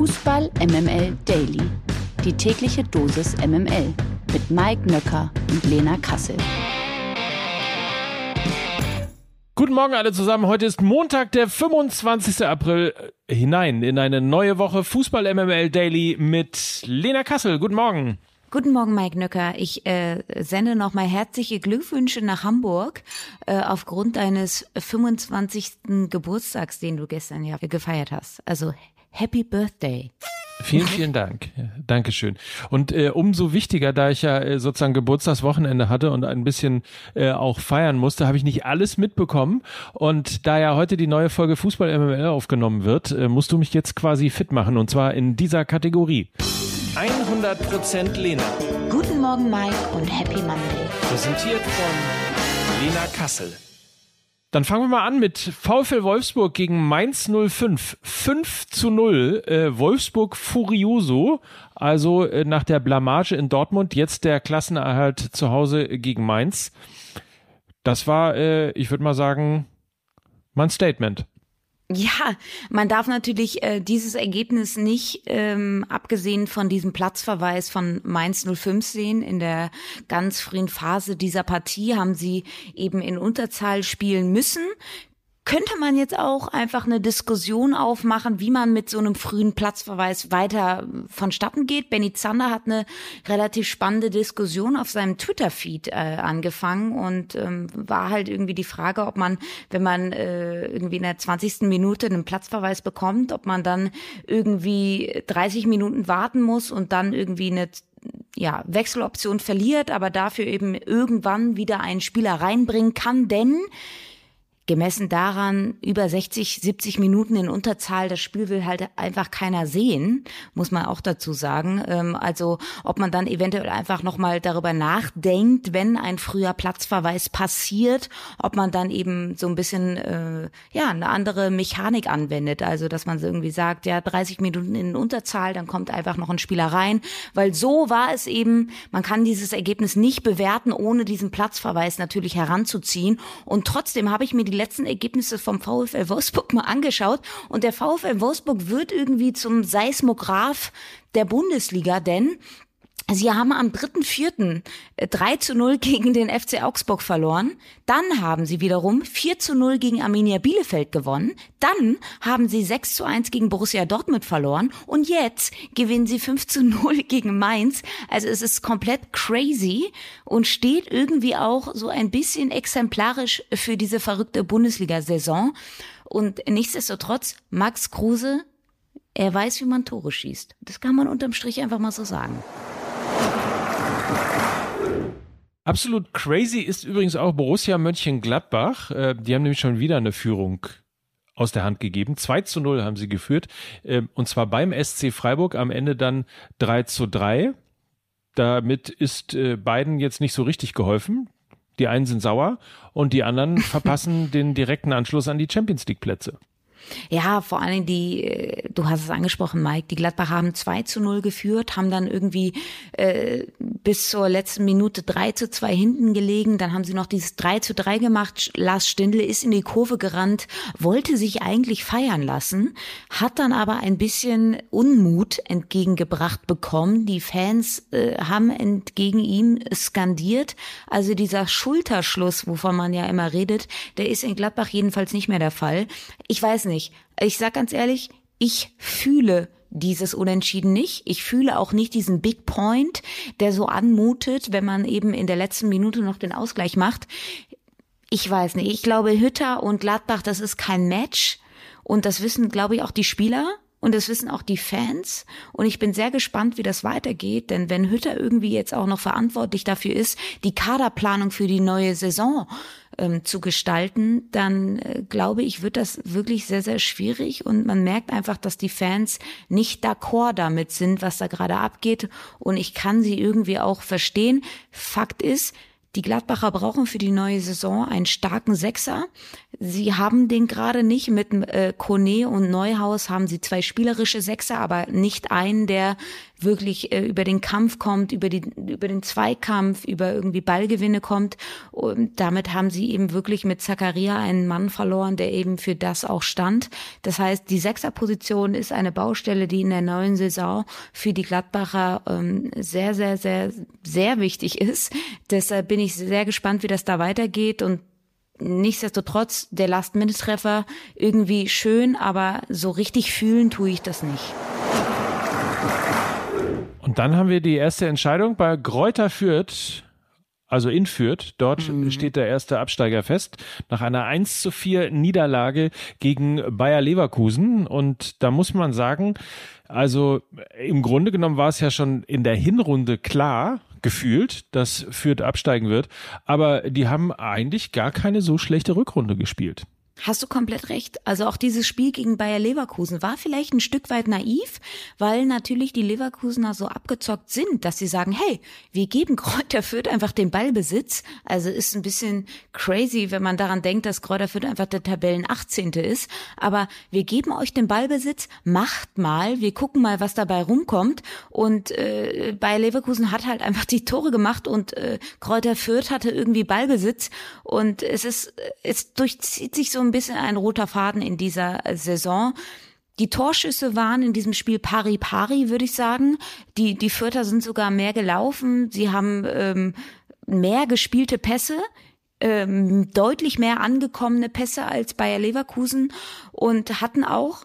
Fußball MML Daily. Die tägliche Dosis MML mit Mike Nöcker und Lena Kassel. Guten Morgen alle zusammen. Heute ist Montag, der 25. April. Hinein in eine neue Woche Fußball MML Daily mit Lena Kassel. Guten Morgen. Guten Morgen, Mike Nöcker. Ich äh, sende nochmal herzliche Glückwünsche nach Hamburg äh, aufgrund deines 25. Geburtstags, den du gestern ja gefeiert hast. Also Happy Birthday. Vielen, vielen Dank. Ja, Dankeschön. Und äh, umso wichtiger, da ich ja äh, sozusagen Geburtstagswochenende hatte und ein bisschen äh, auch feiern musste, habe ich nicht alles mitbekommen. Und da ja heute die neue Folge Fußball MML aufgenommen wird, äh, musst du mich jetzt quasi fit machen und zwar in dieser Kategorie. 100% Lena. Guten Morgen, Mike, und Happy Monday. Präsentiert von Lena Kassel. Dann fangen wir mal an mit VfL Wolfsburg gegen Mainz 05. 5 zu 0. Äh, Wolfsburg furioso. Also äh, nach der Blamage in Dortmund jetzt der Klassenerhalt zu Hause gegen Mainz. Das war, äh, ich würde mal sagen, mein Statement. Ja, man darf natürlich äh, dieses Ergebnis nicht, ähm, abgesehen von diesem Platzverweis von Mainz 05 sehen. In der ganz frühen Phase dieser Partie haben sie eben in Unterzahl spielen müssen könnte man jetzt auch einfach eine Diskussion aufmachen, wie man mit so einem frühen Platzverweis weiter vonstatten geht. Benny Zander hat eine relativ spannende Diskussion auf seinem Twitter-Feed äh, angefangen und ähm, war halt irgendwie die Frage, ob man, wenn man äh, irgendwie in der 20. Minute einen Platzverweis bekommt, ob man dann irgendwie 30 Minuten warten muss und dann irgendwie eine ja, Wechseloption verliert, aber dafür eben irgendwann wieder einen Spieler reinbringen kann, denn gemessen daran, über 60, 70 Minuten in Unterzahl, das Spiel will halt einfach keiner sehen, muss man auch dazu sagen. Ähm, also ob man dann eventuell einfach nochmal darüber nachdenkt, wenn ein früher Platzverweis passiert, ob man dann eben so ein bisschen äh, ja eine andere Mechanik anwendet. Also dass man irgendwie sagt, ja 30 Minuten in Unterzahl, dann kommt einfach noch ein Spieler rein, weil so war es eben. Man kann dieses Ergebnis nicht bewerten, ohne diesen Platzverweis natürlich heranzuziehen. Und trotzdem habe ich mir die letzten Ergebnisse vom VfL Wolfsburg mal angeschaut. Und der VfL Wolfsburg wird irgendwie zum Seismograph der Bundesliga, denn Sie haben am 3.4. 3 äh, zu 0 gegen den FC Augsburg verloren. Dann haben sie wiederum 4 zu 0 gegen Arminia Bielefeld gewonnen. Dann haben sie 6 zu 1 gegen Borussia Dortmund verloren. Und jetzt gewinnen sie 5 zu 0 gegen Mainz. Also es ist komplett crazy und steht irgendwie auch so ein bisschen exemplarisch für diese verrückte Bundesliga-Saison. Und nichtsdestotrotz, Max Kruse, er weiß, wie man Tore schießt. Das kann man unterm Strich einfach mal so sagen. Absolut crazy ist übrigens auch Borussia Mönchengladbach. Äh, die haben nämlich schon wieder eine Führung aus der Hand gegeben. 2 zu 0 haben sie geführt. Äh, und zwar beim SC Freiburg am Ende dann 3 zu 3. Damit ist äh, beiden jetzt nicht so richtig geholfen. Die einen sind sauer und die anderen verpassen den direkten Anschluss an die Champions League Plätze. Ja, vor allen Dingen die, äh, du hast es angesprochen, Mike, die Gladbach haben 2 zu 0 geführt, haben dann irgendwie äh, bis zur letzten Minute 3 zu 2 hinten gelegen, dann haben sie noch dieses 3 zu 3 gemacht, Lars Stindl ist in die Kurve gerannt, wollte sich eigentlich feiern lassen, hat dann aber ein bisschen Unmut entgegengebracht bekommen, die Fans äh, haben entgegen ihm skandiert, also dieser Schulterschluss, wovon man ja immer redet, der ist in Gladbach jedenfalls nicht mehr der Fall. Ich weiß nicht, nicht. Ich sag ganz ehrlich, ich fühle dieses Unentschieden nicht. Ich fühle auch nicht diesen Big Point, der so anmutet, wenn man eben in der letzten Minute noch den Ausgleich macht. Ich weiß nicht. Ich glaube, Hütter und Gladbach, das ist kein Match. Und das wissen, glaube ich, auch die Spieler. Und das wissen auch die Fans. Und ich bin sehr gespannt, wie das weitergeht. Denn wenn Hütter irgendwie jetzt auch noch verantwortlich dafür ist, die Kaderplanung für die neue Saison ähm, zu gestalten, dann äh, glaube ich, wird das wirklich sehr, sehr schwierig. Und man merkt einfach, dass die Fans nicht d'accord damit sind, was da gerade abgeht. Und ich kann sie irgendwie auch verstehen. Fakt ist, die Gladbacher brauchen für die neue Saison einen starken Sechser. Sie haben den gerade nicht. Mit äh, Kone und Neuhaus haben sie zwei spielerische Sechser, aber nicht einen, der wirklich äh, über den Kampf kommt, über, die, über den Zweikampf, über irgendwie Ballgewinne kommt. Und damit haben sie eben wirklich mit Zakaria einen Mann verloren, der eben für das auch stand. Das heißt, die Sechserposition ist eine Baustelle, die in der neuen Saison für die Gladbacher ähm, sehr, sehr, sehr, sehr wichtig ist. Deshalb bin ich sehr gespannt, wie das da weitergeht und nichtsdestotrotz der Last-Minute-Treffer irgendwie schön, aber so richtig fühlen tue ich das nicht. Und dann haben wir die erste Entscheidung bei Gräuter Fürth. Also in Fürth, dort mhm. steht der erste Absteiger fest, nach einer 1 zu 4 Niederlage gegen Bayer Leverkusen. Und da muss man sagen, also im Grunde genommen war es ja schon in der Hinrunde klar, gefühlt, dass Fürth absteigen wird. Aber die haben eigentlich gar keine so schlechte Rückrunde gespielt. Hast du komplett recht. Also auch dieses Spiel gegen Bayer Leverkusen war vielleicht ein Stück weit naiv, weil natürlich die Leverkusener so abgezockt sind, dass sie sagen, hey, wir geben Kräuter Fürth einfach den Ballbesitz. Also ist ein bisschen crazy, wenn man daran denkt, dass Kräuter Fürth einfach der Tabellen 18. ist. Aber wir geben euch den Ballbesitz, macht mal, wir gucken mal, was dabei rumkommt. Und äh, Bayer Leverkusen hat halt einfach die Tore gemacht und äh, Kräuter Fürth hatte irgendwie Ballbesitz. Und es ist, es durchzieht sich so ein ein bisschen ein roter Faden in dieser Saison. Die Torschüsse waren in diesem Spiel pari pari, würde ich sagen. Die, die Fürther sind sogar mehr gelaufen. Sie haben ähm, mehr gespielte Pässe, ähm, deutlich mehr angekommene Pässe als Bayer Leverkusen und hatten auch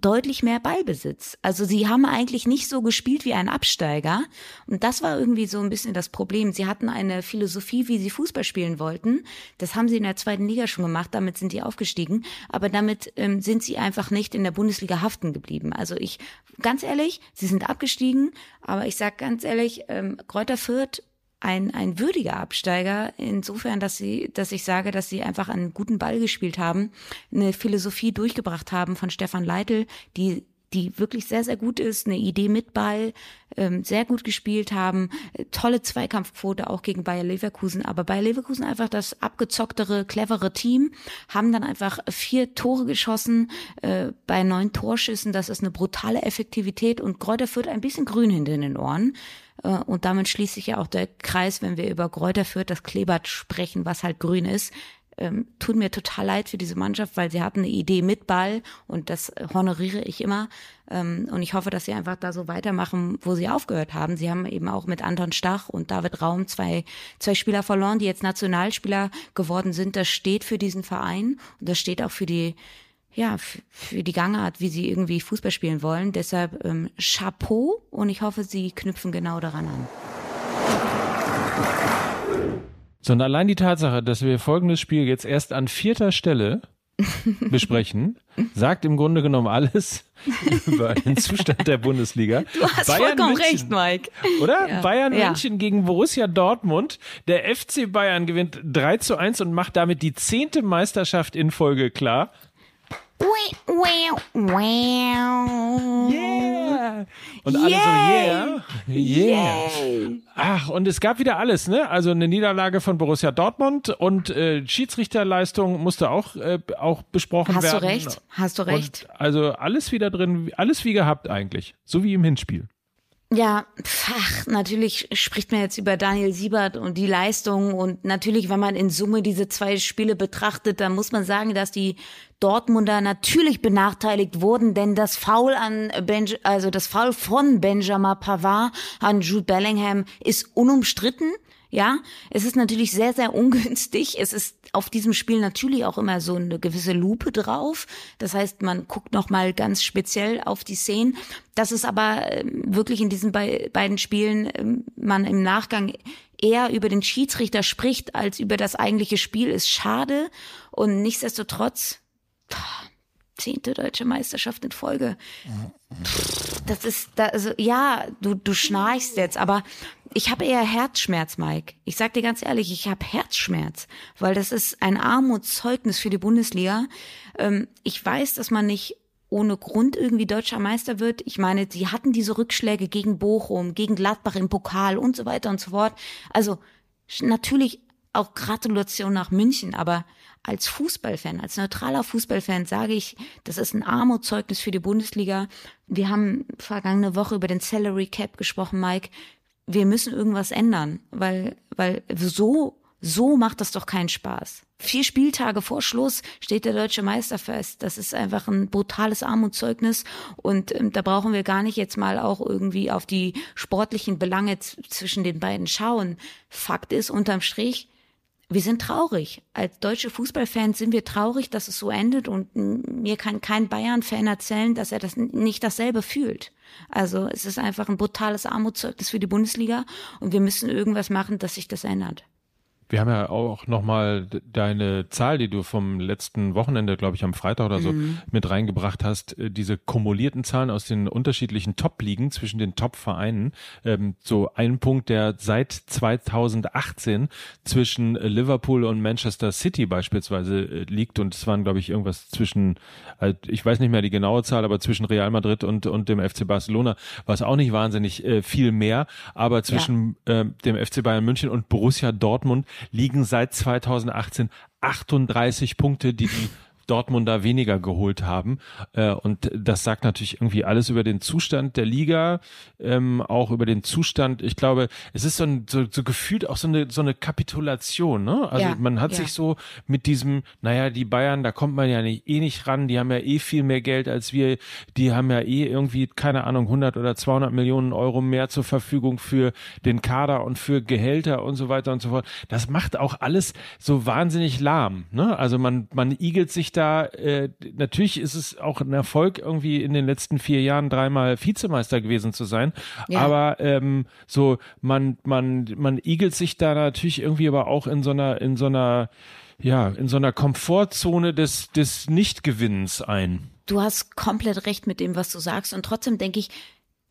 deutlich mehr Ballbesitz. Also sie haben eigentlich nicht so gespielt wie ein Absteiger. Und das war irgendwie so ein bisschen das Problem. Sie hatten eine Philosophie, wie sie Fußball spielen wollten. Das haben sie in der zweiten Liga schon gemacht. Damit sind sie aufgestiegen. Aber damit ähm, sind sie einfach nicht in der Bundesliga haften geblieben. Also ich, ganz ehrlich, sie sind abgestiegen. Aber ich sag ganz ehrlich, ähm, Kräuter Fürth ein, ein würdiger Absteiger, insofern, dass sie, dass ich sage, dass sie einfach einen guten Ball gespielt haben, eine Philosophie durchgebracht haben von Stefan Leitl, die die wirklich sehr, sehr gut ist, eine Idee mit Ball, ähm, sehr gut gespielt haben, tolle Zweikampfquote auch gegen Bayer Leverkusen, aber Bayer Leverkusen einfach das abgezocktere, clevere Team, haben dann einfach vier Tore geschossen äh, bei neun Torschüssen, das ist eine brutale Effektivität und Kräuter führt ein bisschen grün hinter den Ohren. Äh, und damit schließt sich ja auch der Kreis, wenn wir über Kräuter führt, das Klebert sprechen, was halt grün ist. Ähm, tut mir total leid für diese Mannschaft, weil sie hatten eine Idee mit Ball und das honoriere ich immer. Ähm, und ich hoffe, dass sie einfach da so weitermachen, wo sie aufgehört haben. Sie haben eben auch mit Anton Stach und David Raum zwei, zwei Spieler verloren, die jetzt Nationalspieler geworden sind. Das steht für diesen Verein und das steht auch für die ja, für die Gangart, wie sie irgendwie Fußball spielen wollen. Deshalb ähm, Chapeau und ich hoffe, sie knüpfen genau daran an. So, und allein die Tatsache, dass wir folgendes Spiel jetzt erst an vierter Stelle besprechen, sagt im Grunde genommen alles über den Zustand der Bundesliga. Du hast Bayern vollkommen München, recht, Mike. Oder? Ja. Bayern ja. München gegen Borussia Dortmund. Der FC Bayern gewinnt 3 zu 1 und macht damit die zehnte Meisterschaft in Folge klar. Yeah. Und alle yeah. so, yeah. Yeah. Ach, und es gab wieder alles, ne? Also eine Niederlage von Borussia Dortmund und äh, Schiedsrichterleistung musste auch, äh, auch besprochen Hast werden. Hast du recht, hast du recht. Und also alles wieder drin, alles wie gehabt eigentlich. So wie im Hinspiel. Ja, ach, natürlich spricht man jetzt über Daniel Siebert und die Leistung und natürlich, wenn man in Summe diese zwei Spiele betrachtet, dann muss man sagen, dass die Dortmunder natürlich benachteiligt wurden, denn das Foul an Benj also das Foul von Benjamin Pavard an Jude Bellingham ist unumstritten. Ja, es ist natürlich sehr, sehr ungünstig. Es ist auf diesem Spiel natürlich auch immer so eine gewisse Lupe drauf. Das heißt, man guckt nochmal ganz speziell auf die Szenen. Dass es aber ähm, wirklich in diesen beiden Spielen ähm, man im Nachgang eher über den Schiedsrichter spricht als über das eigentliche Spiel, ist schade. Und nichtsdestotrotz, zehnte deutsche Meisterschaft in Folge. Das ist, da, also ja, du, du schnarchst jetzt, aber ich habe eher Herzschmerz, Mike. Ich sag dir ganz ehrlich, ich habe Herzschmerz, weil das ist ein Armutszeugnis für die Bundesliga. Ähm, ich weiß, dass man nicht ohne Grund irgendwie deutscher Meister wird. Ich meine, sie hatten diese Rückschläge gegen Bochum, gegen Gladbach im Pokal und so weiter und so fort. Also natürlich auch Gratulation nach München, aber als Fußballfan, als neutraler Fußballfan sage ich, das ist ein Armutszeugnis für die Bundesliga. Wir haben vergangene Woche über den Salary Cap gesprochen, Mike. Wir müssen irgendwas ändern, weil, weil so, so macht das doch keinen Spaß. Vier Spieltage vor Schluss steht der deutsche Meister fest. Das ist einfach ein brutales Armutszeugnis und ähm, da brauchen wir gar nicht jetzt mal auch irgendwie auf die sportlichen Belange zwischen den beiden schauen. Fakt ist unterm Strich, wir sind traurig. Als deutsche Fußballfans sind wir traurig, dass es so endet und mir kann kein Bayern-Fan erzählen, dass er das nicht dasselbe fühlt. Also es ist einfach ein brutales Armutszeugnis für die Bundesliga und wir müssen irgendwas machen, dass sich das ändert. Wir haben ja auch nochmal deine Zahl, die du vom letzten Wochenende, glaube ich, am Freitag oder so mhm. mit reingebracht hast, äh, diese kumulierten Zahlen aus den unterschiedlichen Top-Ligen zwischen den Top-Vereinen. Ähm, so ein Punkt, der seit 2018 zwischen Liverpool und Manchester City beispielsweise äh, liegt und es waren, glaube ich, irgendwas zwischen, äh, ich weiß nicht mehr die genaue Zahl, aber zwischen Real Madrid und, und dem FC Barcelona war es auch nicht wahnsinnig äh, viel mehr, aber zwischen ja. äh, dem FC Bayern München und Borussia Dortmund liegen seit 2018 38 Punkte, die die Dortmunder weniger geholt haben. Äh, und das sagt natürlich irgendwie alles über den Zustand der Liga, ähm, auch über den Zustand. Ich glaube, es ist so, ein, so, so gefühlt auch so eine, so eine Kapitulation. Ne? Also ja, man hat ja. sich so mit diesem, naja, die Bayern, da kommt man ja nicht, eh nicht ran, die haben ja eh viel mehr Geld als wir, die haben ja eh irgendwie, keine Ahnung, 100 oder 200 Millionen Euro mehr zur Verfügung für den Kader und für Gehälter und so weiter und so fort. Das macht auch alles so wahnsinnig lahm. Ne? Also man, man igelt sich da, äh, natürlich ist es auch ein Erfolg, irgendwie in den letzten vier Jahren dreimal Vizemeister gewesen zu sein. Ja. Aber ähm, so, man, man, man igelt sich da natürlich irgendwie aber auch in so einer, in so einer, ja, in so einer Komfortzone des, des Nichtgewinnens ein. Du hast komplett recht mit dem, was du sagst. Und trotzdem denke ich,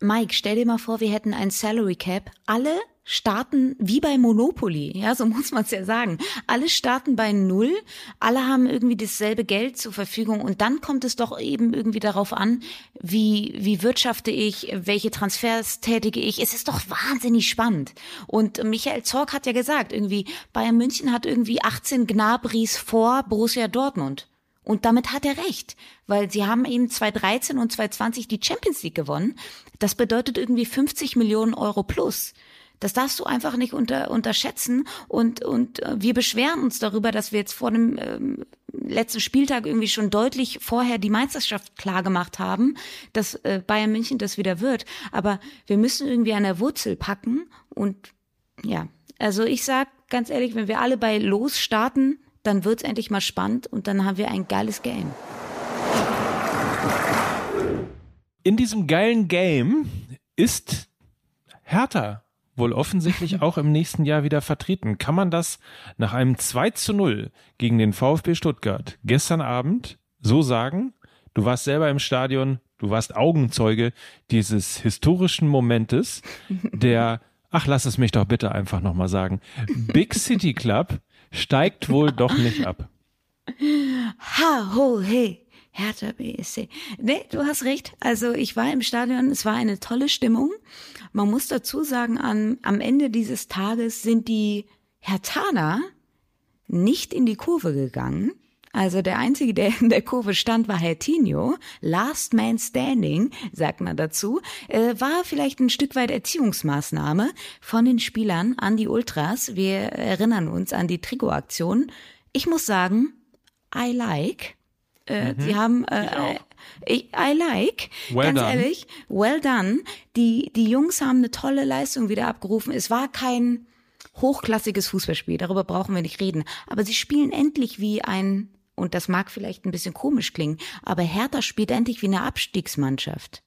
Mike, stell dir mal vor, wir hätten ein Salary Cap. Alle starten wie bei Monopoly, ja, so muss man es ja sagen. Alle starten bei Null, alle haben irgendwie dasselbe Geld zur Verfügung und dann kommt es doch eben irgendwie darauf an, wie, wie wirtschafte ich, welche Transfers tätige ich. Es ist doch wahnsinnig spannend. Und Michael Zorg hat ja gesagt, irgendwie, Bayern München hat irgendwie 18 Gnabris vor Borussia Dortmund. Und damit hat er recht, weil sie haben eben 2013 und 2020 die Champions League gewonnen. Das bedeutet irgendwie 50 Millionen Euro plus. Das darfst du einfach nicht unter, unterschätzen. Und, und äh, wir beschweren uns darüber, dass wir jetzt vor dem ähm, letzten Spieltag irgendwie schon deutlich vorher die Meisterschaft klar gemacht haben, dass äh, Bayern München das wieder wird. Aber wir müssen irgendwie an der Wurzel packen. Und ja, also ich sag ganz ehrlich, wenn wir alle bei Los starten, dann wird's endlich mal spannend und dann haben wir ein geiles Game. In diesem geilen Game ist Hertha wohl offensichtlich auch im nächsten Jahr wieder vertreten. Kann man das nach einem 2 zu 0 gegen den VfB Stuttgart gestern Abend so sagen? Du warst selber im Stadion, du warst Augenzeuge dieses historischen Momentes, der, ach, lass es mich doch bitte einfach nochmal sagen, Big City Club steigt wohl doch nicht ab. Ha, ho, hey. Hertha BSC. Nee, du hast recht. Also ich war im Stadion, es war eine tolle Stimmung. Man muss dazu sagen, an, am Ende dieses Tages sind die Hertaner nicht in die Kurve gegangen. Also der Einzige, der in der Kurve stand, war Herr Tino. Last Man Standing, sagt man dazu. Äh, war vielleicht ein Stück weit Erziehungsmaßnahme von den Spielern an die Ultras. Wir erinnern uns an die Trikotaktion. Ich muss sagen, I like. Äh, mhm. Sie haben äh, ich, I like, well ganz done. ehrlich, well done. Die, die Jungs haben eine tolle Leistung wieder abgerufen. Es war kein hochklassiges Fußballspiel, darüber brauchen wir nicht reden. Aber sie spielen endlich wie ein, und das mag vielleicht ein bisschen komisch klingen, aber Hertha spielt endlich wie eine Abstiegsmannschaft.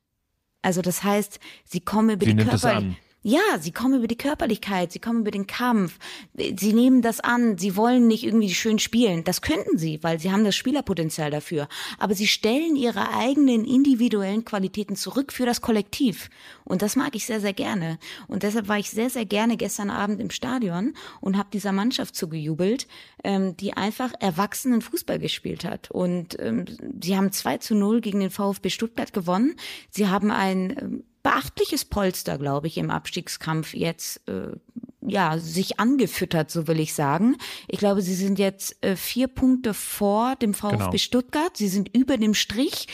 Also das heißt, sie kommen über sie die Körper. Ja, sie kommen über die Körperlichkeit, sie kommen über den Kampf, sie nehmen das an, sie wollen nicht irgendwie schön spielen. Das könnten sie, weil sie haben das Spielerpotenzial dafür. Aber sie stellen ihre eigenen individuellen Qualitäten zurück für das Kollektiv. Und das mag ich sehr, sehr gerne. Und deshalb war ich sehr, sehr gerne gestern Abend im Stadion und habe dieser Mannschaft zugejubelt, ähm, die einfach erwachsenen Fußball gespielt hat. Und ähm, sie haben 2 zu 0 gegen den VfB Stuttgart gewonnen. Sie haben ein ähm, beachtliches Polster, glaube ich, im Abstiegskampf jetzt äh, ja, sich angefüttert, so will ich sagen. Ich glaube, sie sind jetzt äh, vier Punkte vor dem VfB genau. Stuttgart. Sie sind über dem Strich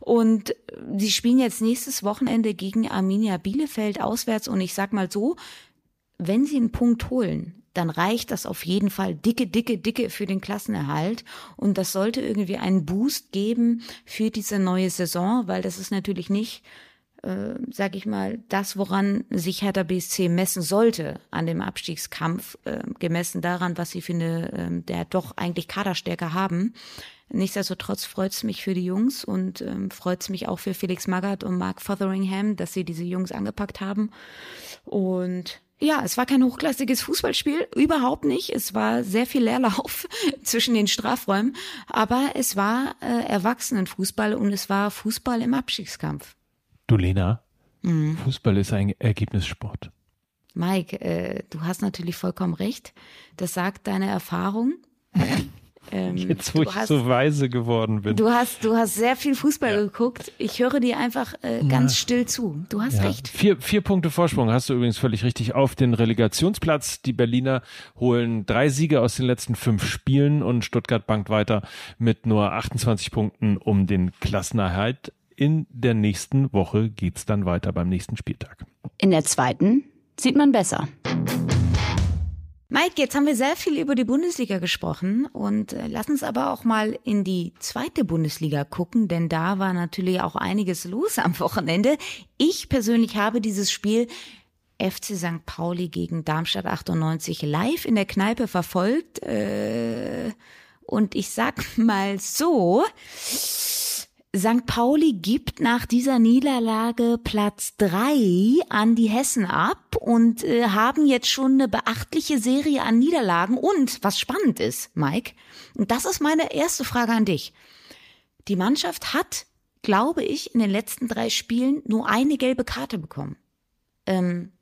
und äh, sie spielen jetzt nächstes Wochenende gegen Arminia Bielefeld auswärts. Und ich sag mal so, wenn sie einen Punkt holen, dann reicht das auf jeden Fall dicke, dicke, dicke für den Klassenerhalt. Und das sollte irgendwie einen Boost geben für diese neue Saison, weil das ist natürlich nicht äh, sag ich mal, das, woran sich Hertha BSC messen sollte an dem Abstiegskampf, äh, gemessen daran, was sie eine, äh, der doch eigentlich Kaderstärke haben. Nichtsdestotrotz freut es mich für die Jungs und ähm, freut es mich auch für Felix Magath und Mark Fotheringham, dass sie diese Jungs angepackt haben. Und ja, es war kein hochklassiges Fußballspiel, überhaupt nicht. Es war sehr viel Leerlauf zwischen den Strafräumen, aber es war äh, Erwachsenenfußball und es war Fußball im Abstiegskampf. Du Lena, mhm. Fußball ist ein Ergebnissport. Mike, äh, du hast natürlich vollkommen recht. Das sagt deine Erfahrung. Ähm, Jetzt, wo ich hast, so weise geworden bin. Du hast, du hast sehr viel Fußball ja. geguckt. Ich höre dir einfach äh, ganz ja. still zu. Du hast ja. recht. Vier, vier Punkte Vorsprung hast du übrigens völlig richtig auf den Relegationsplatz. Die Berliner holen drei Siege aus den letzten fünf Spielen und Stuttgart bankt weiter mit nur 28 Punkten um den Klassenerhalt in der nächsten Woche geht's dann weiter beim nächsten Spieltag. In der zweiten sieht man besser. Mike, jetzt haben wir sehr viel über die Bundesliga gesprochen und äh, lass uns aber auch mal in die zweite Bundesliga gucken, denn da war natürlich auch einiges los am Wochenende. Ich persönlich habe dieses Spiel FC St. Pauli gegen Darmstadt 98 live in der Kneipe verfolgt. Äh, und ich sag mal so, St. Pauli gibt nach dieser Niederlage Platz drei an die Hessen ab und äh, haben jetzt schon eine beachtliche Serie an Niederlagen. Und was spannend ist, Mike, und das ist meine erste Frage an dich. Die Mannschaft hat, glaube ich, in den letzten drei Spielen nur eine gelbe Karte bekommen. Ähm,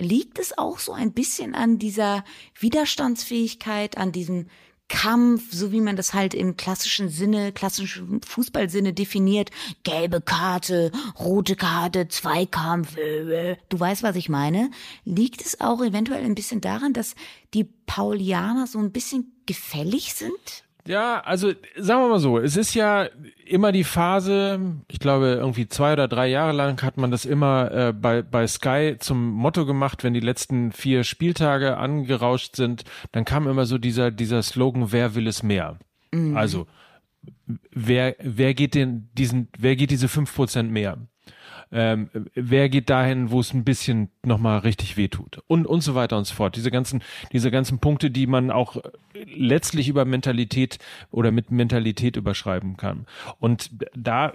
liegt es auch so ein bisschen an dieser Widerstandsfähigkeit, an diesem Kampf, so wie man das halt im klassischen Sinne, klassischen Fußballsinne definiert. Gelbe Karte, rote Karte, Zweikampf. Äh, äh. Du weißt, was ich meine. Liegt es auch eventuell ein bisschen daran, dass die Paulianer so ein bisschen gefällig sind? Ja, also sagen wir mal so, es ist ja immer die Phase, ich glaube irgendwie zwei oder drei Jahre lang hat man das immer äh, bei, bei Sky zum Motto gemacht, wenn die letzten vier Spieltage angerauscht sind, dann kam immer so dieser, dieser Slogan, wer will es mehr? Mhm. Also wer, wer geht den, diesen, wer geht diese fünf Prozent mehr? Ähm, wer geht dahin, wo es ein bisschen nochmal richtig wehtut und, und so weiter und so fort. Diese ganzen, diese ganzen Punkte, die man auch letztlich über Mentalität oder mit Mentalität überschreiben kann. Und da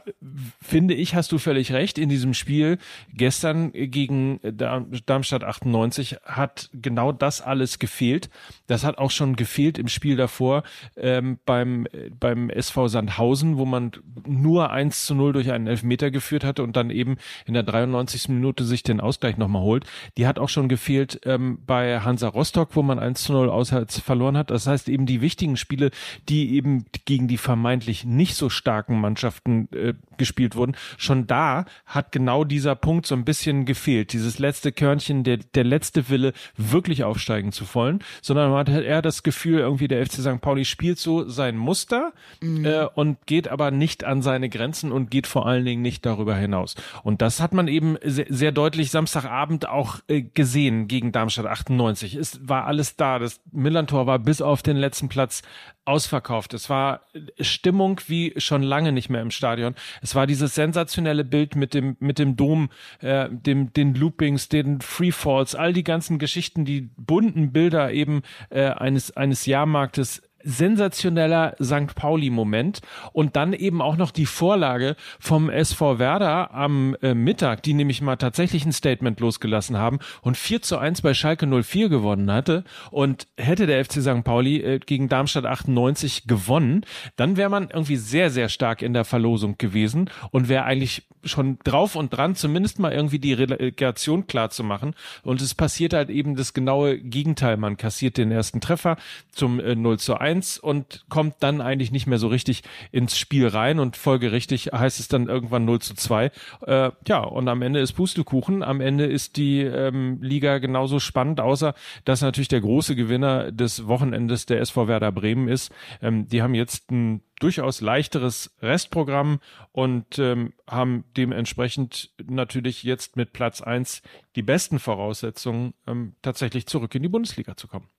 finde ich, hast du völlig recht, in diesem Spiel gestern gegen Darmstadt 98 hat genau das alles gefehlt. Das hat auch schon gefehlt im Spiel davor ähm, beim, beim SV Sandhausen, wo man nur 1 zu 0 durch einen Elfmeter geführt hatte und dann eben in der 93. Minute sich den Ausgleich nochmal holt. Die hat auch schon gefehlt ähm, bei Hansa Rostock, wo man 1 zu 0 auswärts verloren hat. Das heißt eben die wichtigen Spiele, die eben gegen die vermeintlich nicht so starken Mannschaften äh, gespielt wurden, schon da hat genau dieser Punkt so ein bisschen gefehlt. Dieses letzte Körnchen, der, der letzte Wille, wirklich aufsteigen zu wollen, sondern man hat eher das Gefühl, irgendwie der FC St. Pauli spielt so sein Muster mhm. äh, und geht aber nicht an seine Grenzen und geht vor allen Dingen nicht darüber hinaus. Und das hat man eben sehr, sehr deutlich Samstagabend auch äh, gesehen gegen Darmstadt 98. Es war alles da. Das Millantor war bis auf den letzten Platz ausverkauft. Es war Stimmung wie schon lange nicht mehr im Stadion. Es war dieses sensationelle Bild mit dem mit dem Dom, äh, dem den Loopings, den Freefalls, all die ganzen Geschichten, die bunten Bilder eben äh, eines eines Jahrmarktes sensationeller St. Pauli-Moment und dann eben auch noch die Vorlage vom SV Werder am äh, Mittag, die nämlich mal tatsächlich ein Statement losgelassen haben und 4 zu 1 bei Schalke 04 gewonnen hatte und hätte der FC St. Pauli äh, gegen Darmstadt 98 gewonnen, dann wäre man irgendwie sehr, sehr stark in der Verlosung gewesen und wäre eigentlich schon drauf und dran, zumindest mal irgendwie die Relegation klar zu machen. Und es passiert halt eben das genaue Gegenteil. Man kassiert den ersten Treffer zum äh, 0 zu 1 1 und kommt dann eigentlich nicht mehr so richtig ins Spiel rein und folgerichtig heißt es dann irgendwann 0 zu 2. Äh, ja, und am Ende ist Pustekuchen. Am Ende ist die ähm, Liga genauso spannend, außer dass natürlich der große Gewinner des Wochenendes der SV Werder Bremen ist. Ähm, die haben jetzt ein durchaus leichteres Restprogramm und ähm, haben dementsprechend natürlich jetzt mit Platz eins die besten Voraussetzungen, ähm, tatsächlich zurück in die Bundesliga zu kommen.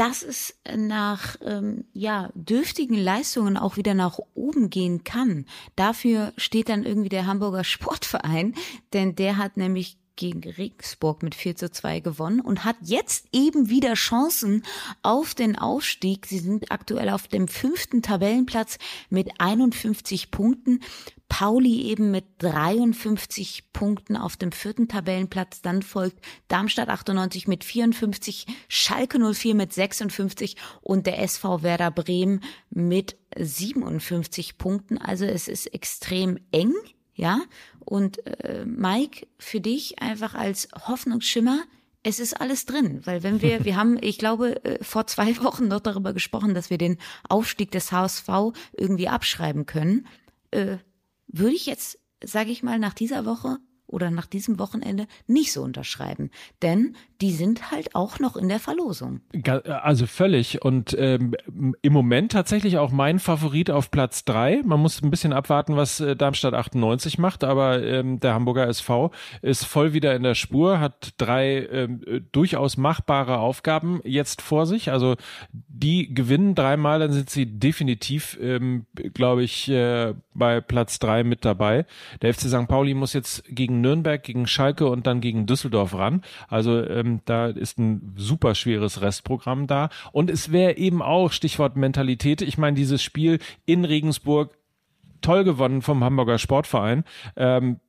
Dass es nach ähm, ja, dürftigen Leistungen auch wieder nach oben gehen kann, dafür steht dann irgendwie der Hamburger Sportverein, denn der hat nämlich gegen Regensburg mit 4 zu 2 gewonnen und hat jetzt eben wieder Chancen auf den Aufstieg. Sie sind aktuell auf dem fünften Tabellenplatz mit 51 Punkten. Pauli eben mit 53 Punkten auf dem vierten Tabellenplatz. Dann folgt Darmstadt 98 mit 54, Schalke 04 mit 56 und der SV Werder Bremen mit 57 Punkten. Also es ist extrem eng ja. Und äh, Mike, für dich einfach als Hoffnungsschimmer, es ist alles drin, weil wenn wir, wir haben, ich glaube, äh, vor zwei Wochen noch darüber gesprochen, dass wir den Aufstieg des HSV irgendwie abschreiben können, äh, würde ich jetzt, sage ich mal, nach dieser Woche oder nach diesem Wochenende nicht so unterschreiben. Denn die sind halt auch noch in der Verlosung. Also völlig. Und ähm, im Moment tatsächlich auch mein Favorit auf Platz drei. Man muss ein bisschen abwarten, was äh, Darmstadt 98 macht, aber ähm, der Hamburger SV ist voll wieder in der Spur, hat drei ähm, durchaus machbare Aufgaben jetzt vor sich. Also die gewinnen dreimal, dann sind sie definitiv, ähm, glaube ich, äh, bei Platz drei mit dabei. Der FC St. Pauli muss jetzt gegen Nürnberg, gegen Schalke und dann gegen Düsseldorf ran. Also ähm, da ist ein super schweres Restprogramm da. Und es wäre eben auch, Stichwort Mentalität, ich meine, dieses Spiel in Regensburg toll gewonnen vom Hamburger Sportverein. Ähm,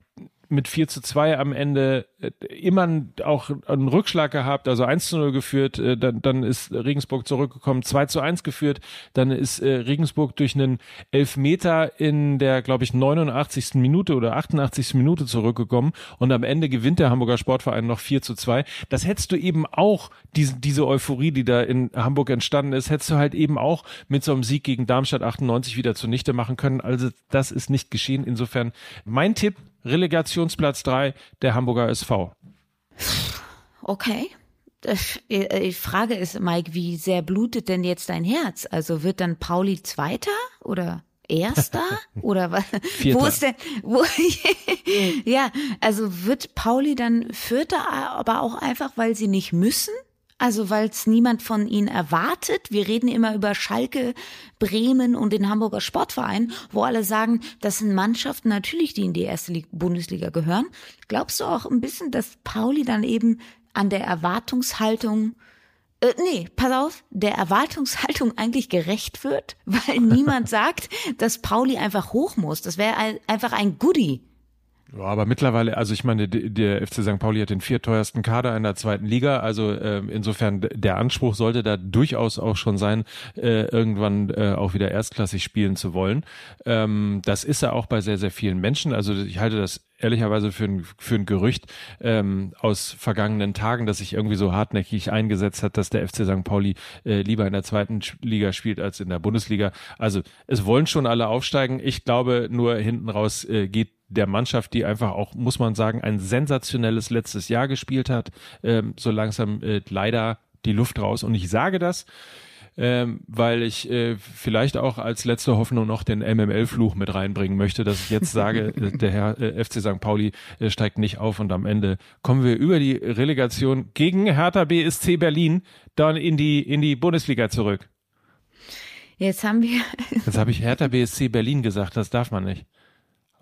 mit 4 zu 2 am Ende äh, immer auch einen Rückschlag gehabt, also 1 zu 0 geführt, äh, dann, dann ist Regensburg zurückgekommen, 2 zu 1 geführt, dann ist äh, Regensburg durch einen Elfmeter in der, glaube ich, 89. Minute oder 88. Minute zurückgekommen und am Ende gewinnt der Hamburger Sportverein noch 4 zu 2. Das hättest du eben auch, diese, diese Euphorie, die da in Hamburg entstanden ist, hättest du halt eben auch mit so einem Sieg gegen Darmstadt 98 wieder zunichte machen können. Also das ist nicht geschehen. Insofern mein Tipp, Relegationsplatz 3 der Hamburger SV. Okay. Die Frage ist, Mike, wie sehr blutet denn jetzt dein Herz? Also wird dann Pauli Zweiter oder Erster oder was? Vierter. Wo ist denn? Wo, ja, also wird Pauli dann Vierter, aber auch einfach, weil sie nicht müssen? Also weil es niemand von ihnen erwartet. Wir reden immer über Schalke, Bremen und den Hamburger Sportverein, wo alle sagen, das sind Mannschaften natürlich, die in die erste Bundesliga gehören. Glaubst du auch ein bisschen, dass Pauli dann eben an der Erwartungshaltung äh, nee, pass auf, der Erwartungshaltung eigentlich gerecht wird, weil niemand sagt, dass Pauli einfach hoch muss. Das wäre einfach ein Goodie. Ja, aber mittlerweile, also ich meine, der FC St. Pauli hat den vierteuersten Kader in der zweiten Liga, also äh, insofern der Anspruch sollte da durchaus auch schon sein, äh, irgendwann äh, auch wieder erstklassig spielen zu wollen. Ähm, das ist ja auch bei sehr, sehr vielen Menschen. Also ich halte das ehrlicherweise für ein, für ein Gerücht ähm, aus vergangenen Tagen, dass sich irgendwie so hartnäckig eingesetzt hat, dass der FC St. Pauli äh, lieber in der zweiten Liga spielt als in der Bundesliga. Also es wollen schon alle aufsteigen. Ich glaube, nur hinten raus äh, geht der Mannschaft, die einfach auch, muss man sagen, ein sensationelles letztes Jahr gespielt hat, ähm, so langsam äh, leider die Luft raus. Und ich sage das, ähm, weil ich äh, vielleicht auch als letzte Hoffnung noch den MML-Fluch mit reinbringen möchte, dass ich jetzt sage, äh, der Herr äh, FC St. Pauli äh, steigt nicht auf und am Ende kommen wir über die Relegation gegen Hertha BSC Berlin dann in die, in die Bundesliga zurück. Jetzt haben wir. Jetzt habe ich Hertha BSC Berlin gesagt, das darf man nicht.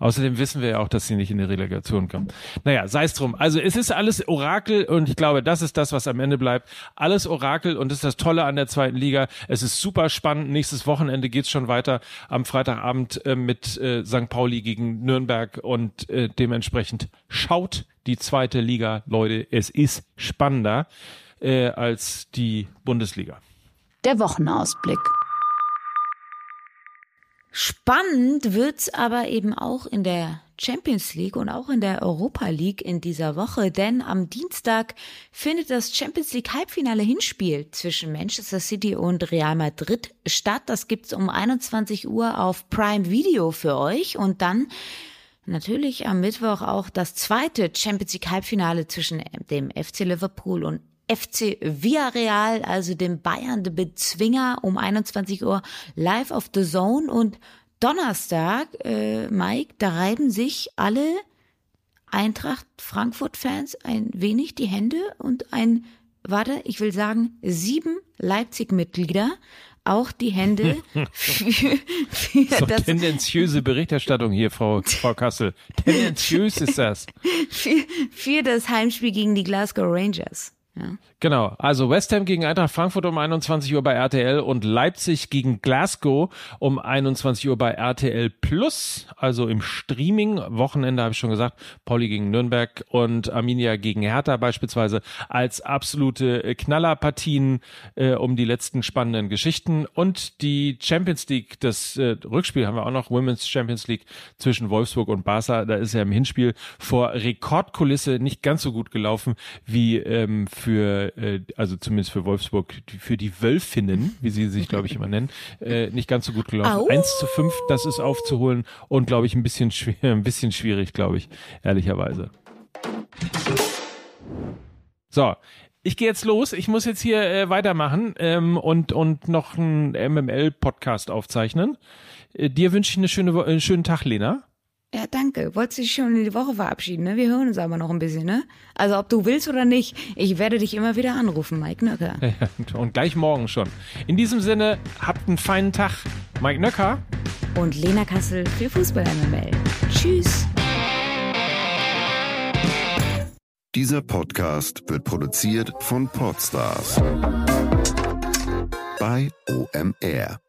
Außerdem wissen wir ja auch, dass sie nicht in die Relegation kommen. Naja, sei es drum. Also es ist alles Orakel und ich glaube, das ist das, was am Ende bleibt. Alles Orakel und das ist das Tolle an der zweiten Liga. Es ist super spannend. Nächstes Wochenende geht's schon weiter am Freitagabend äh, mit äh, St. Pauli gegen Nürnberg und äh, dementsprechend schaut die zweite Liga, Leute. Es ist spannender äh, als die Bundesliga. Der Wochenausblick. Spannend wird's aber eben auch in der Champions League und auch in der Europa League in dieser Woche, denn am Dienstag findet das Champions League Halbfinale Hinspiel zwischen Manchester City und Real Madrid statt. Das gibt's um 21 Uhr auf Prime Video für euch und dann natürlich am Mittwoch auch das zweite Champions League Halbfinale zwischen dem FC Liverpool und FC Villarreal, also dem Bayern de Bezwinger um 21 Uhr live auf The Zone und Donnerstag, äh, Mike, da reiben sich alle Eintracht Frankfurt-Fans ein wenig die Hände und ein, warte, ich will sagen, sieben Leipzig-Mitglieder auch die Hände für, für so das tendenziöse Berichterstattung hier, Frau, Frau Kassel. Tendenziös ist das. Für, für das Heimspiel gegen die Glasgow Rangers. Genau, also West Ham gegen Eintracht Frankfurt um 21 Uhr bei RTL und Leipzig gegen Glasgow um 21 Uhr bei RTL Plus, also im Streaming. Wochenende habe ich schon gesagt, Pauli gegen Nürnberg und Arminia gegen Hertha beispielsweise als absolute Knallerpartien äh, um die letzten spannenden Geschichten. Und die Champions League, das äh, Rückspiel haben wir auch noch, Women's Champions League zwischen Wolfsburg und Barca. Da ist ja im Hinspiel vor Rekordkulisse nicht ganz so gut gelaufen wie ähm, für äh, also zumindest für Wolfsburg, für die Wölfinnen, wie sie sich, glaube ich, immer nennen, äh, nicht ganz so gut gelaufen. Au. 1 zu 5, das ist aufzuholen und, glaube ich, ein bisschen, schwer, ein bisschen schwierig, glaube ich, ehrlicherweise. So, ich gehe jetzt los. Ich muss jetzt hier äh, weitermachen ähm, und, und noch einen MML-Podcast aufzeichnen. Äh, dir wünsche ich eine schöne, einen schönen Tag, Lena. Ja, danke. Wolltest dich schon in die Woche verabschieden, ne? Wir hören uns aber noch ein bisschen, ne? Also ob du willst oder nicht, ich werde dich immer wieder anrufen, Mike Nöcker. Ja, und gleich morgen schon. In diesem Sinne, habt einen feinen Tag. Mike Nöcker. Und Lena Kassel für Fußball MML. Tschüss. Dieser Podcast wird produziert von Podstars bei OMR.